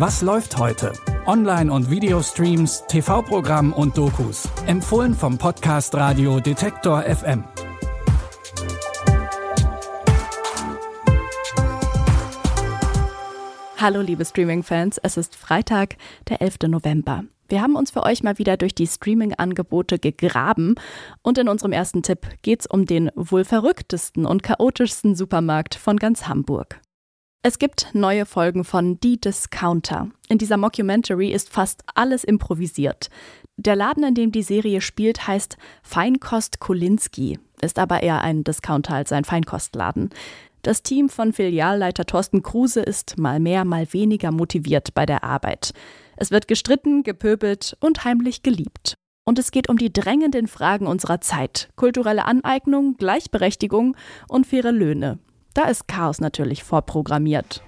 Was läuft heute? Online- und Videostreams, TV-Programm und Dokus. Empfohlen vom Podcast Radio Detektor FM. Hallo liebe Streaming-Fans, es ist Freitag, der 11. November. Wir haben uns für euch mal wieder durch die Streaming-Angebote gegraben und in unserem ersten Tipp geht es um den wohl verrücktesten und chaotischsten Supermarkt von ganz Hamburg. Es gibt neue Folgen von Die Discounter. In dieser Mockumentary ist fast alles improvisiert. Der Laden, in dem die Serie spielt, heißt Feinkost Kolinski, ist aber eher ein Discounter als ein Feinkostladen. Das Team von Filialleiter Thorsten Kruse ist mal mehr, mal weniger motiviert bei der Arbeit. Es wird gestritten, gepöbelt und heimlich geliebt. Und es geht um die drängenden Fragen unserer Zeit: kulturelle Aneignung, Gleichberechtigung und faire Löhne. Da ist Chaos natürlich vorprogrammiert.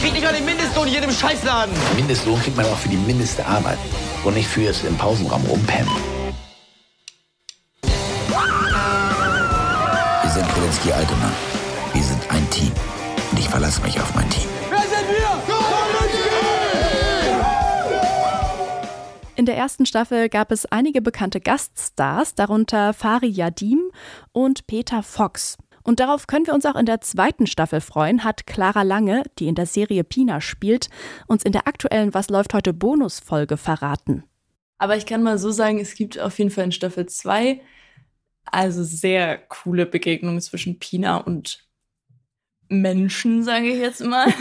Krieg nicht mal den Mindestlohn in jedem Scheißladen. Mindestlohn kriegt man auch für die mindeste Arbeit und nicht fürs im Pausenraum rumpennen. Wir sind Kredenski Altona. Wir sind ein Team. Und ich verlasse mich auf mein Team. Wer sind wir? In der ersten Staffel gab es einige bekannte Gaststars, darunter Fari Yadim und Peter Fox. Und darauf können wir uns auch in der zweiten Staffel freuen, hat Clara Lange, die in der Serie Pina spielt, uns in der aktuellen Was läuft heute Bonusfolge verraten. Aber ich kann mal so sagen, es gibt auf jeden Fall in Staffel 2 also sehr coole Begegnungen zwischen Pina und Menschen, sage ich jetzt mal.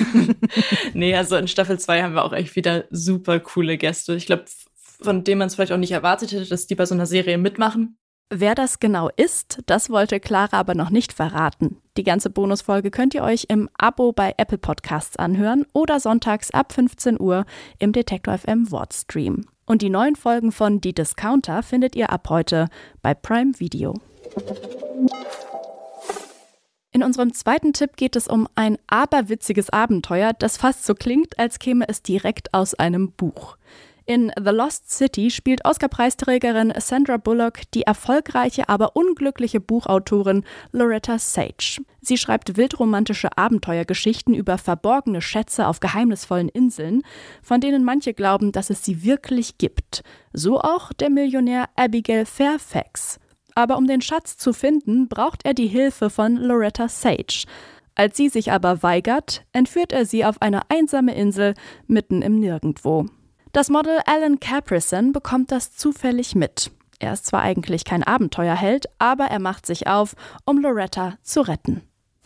nee, also in Staffel 2 haben wir auch echt wieder super coole Gäste. Ich glaube, von denen man es vielleicht auch nicht erwartet hätte, dass die bei so einer Serie mitmachen. Wer das genau ist, das wollte Clara aber noch nicht verraten. Die ganze Bonusfolge könnt ihr euch im Abo bei Apple Podcasts anhören oder sonntags ab 15 Uhr im Detektor FM Wordstream. Und die neuen Folgen von Die Discounter findet ihr ab heute bei Prime Video. In unserem zweiten Tipp geht es um ein aberwitziges Abenteuer, das fast so klingt, als käme es direkt aus einem Buch. In The Lost City spielt Oscar-Preisträgerin Sandra Bullock die erfolgreiche, aber unglückliche Buchautorin Loretta Sage. Sie schreibt wildromantische Abenteuergeschichten über verborgene Schätze auf geheimnisvollen Inseln, von denen manche glauben, dass es sie wirklich gibt. So auch der Millionär Abigail Fairfax. Aber um den Schatz zu finden, braucht er die Hilfe von Loretta Sage. Als sie sich aber weigert, entführt er sie auf eine einsame Insel mitten im Nirgendwo. Das Model Alan Caprison bekommt das zufällig mit. Er ist zwar eigentlich kein Abenteuerheld, aber er macht sich auf, um Loretta zu retten.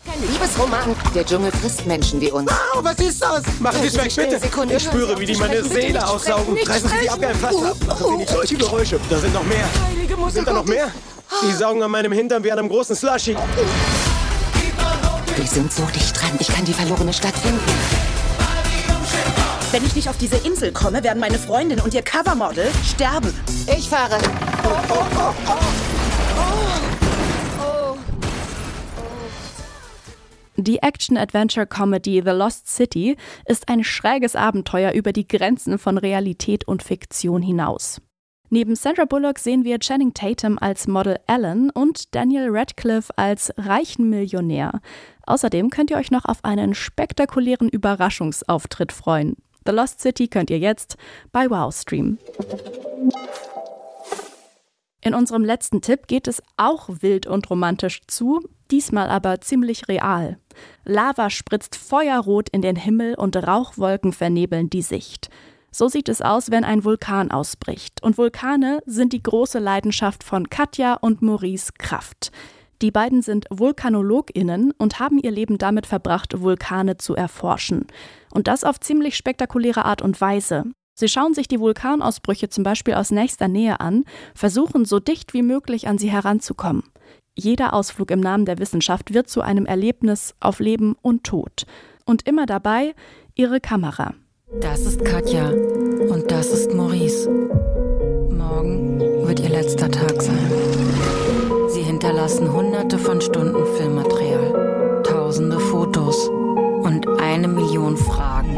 Kein Liebesroman. Der Dschungel frisst Menschen wie uns. Wow, was ist das? Machen Sie es weg, bitte. Sekunde. Ich spüre, wie die meine Seele aussaugen. Reißen Sie die ab wie ein Pflaster ab. Machen Sie nicht solche Geräusche. Da sind noch mehr. Sind da noch mehr? Die saugen an meinem Hintern wie an einem großen Slushy. Wir sind so dicht dran. Ich kann die verlorene Stadt finden. Wenn ich nicht auf diese Insel komme, werden meine Freundin und ihr Covermodel sterben. Ich fahre. Die Action-Adventure-Comedy The Lost City ist ein schräges Abenteuer über die Grenzen von Realität und Fiktion hinaus. Neben Sandra Bullock sehen wir Channing Tatum als Model Ellen und Daniel Radcliffe als reichen Millionär. Außerdem könnt ihr euch noch auf einen spektakulären Überraschungsauftritt freuen. The Lost City könnt ihr jetzt bei Wow streamen. In unserem letzten Tipp geht es auch wild und romantisch zu, diesmal aber ziemlich real. Lava spritzt feuerrot in den Himmel und Rauchwolken vernebeln die Sicht. So sieht es aus, wenn ein Vulkan ausbricht. Und Vulkane sind die große Leidenschaft von Katja und Maurice Kraft. Die beiden sind VulkanologInnen und haben ihr Leben damit verbracht, Vulkane zu erforschen. Und das auf ziemlich spektakuläre Art und Weise. Sie schauen sich die Vulkanausbrüche zum Beispiel aus nächster Nähe an, versuchen so dicht wie möglich an sie heranzukommen. Jeder Ausflug im Namen der Wissenschaft wird zu einem Erlebnis auf Leben und Tod. Und immer dabei ihre Kamera. Das ist Katja und das ist Maurice. Morgen wird ihr letzter Tag sein. Hinterlassen hunderte von Stunden Filmmaterial, tausende Fotos und eine Million Fragen.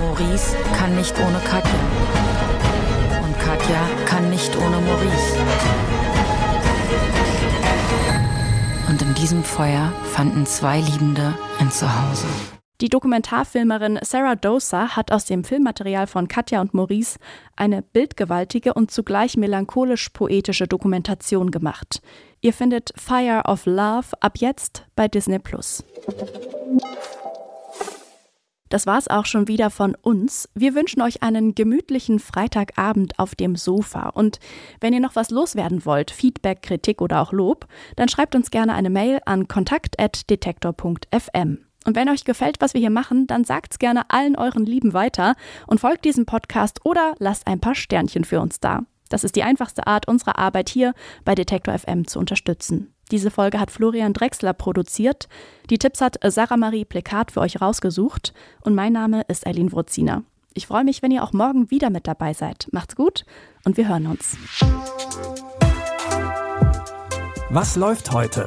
Maurice kann nicht ohne Katja. Und Katja kann nicht ohne Maurice. Und in diesem Feuer fanden zwei Liebende ein Zuhause. Die Dokumentarfilmerin Sarah Dosa hat aus dem Filmmaterial von Katja und Maurice eine bildgewaltige und zugleich melancholisch-poetische Dokumentation gemacht. Ihr findet Fire of Love ab jetzt bei Disney Plus. Das war's auch schon wieder von uns. Wir wünschen euch einen gemütlichen Freitagabend auf dem Sofa. Und wenn ihr noch was loswerden wollt, Feedback, Kritik oder auch Lob, dann schreibt uns gerne eine Mail an kontakt.detektor.fm. Und wenn euch gefällt, was wir hier machen, dann sagt's gerne allen euren Lieben weiter und folgt diesem Podcast oder lasst ein paar Sternchen für uns da. Das ist die einfachste Art, unsere Arbeit hier bei Detektor FM zu unterstützen. Diese Folge hat Florian Drexler produziert. Die Tipps hat Sarah Marie Plekat für euch rausgesucht. Und mein Name ist Eileen Wrozina. Ich freue mich, wenn ihr auch morgen wieder mit dabei seid. Macht's gut und wir hören uns. Was läuft heute?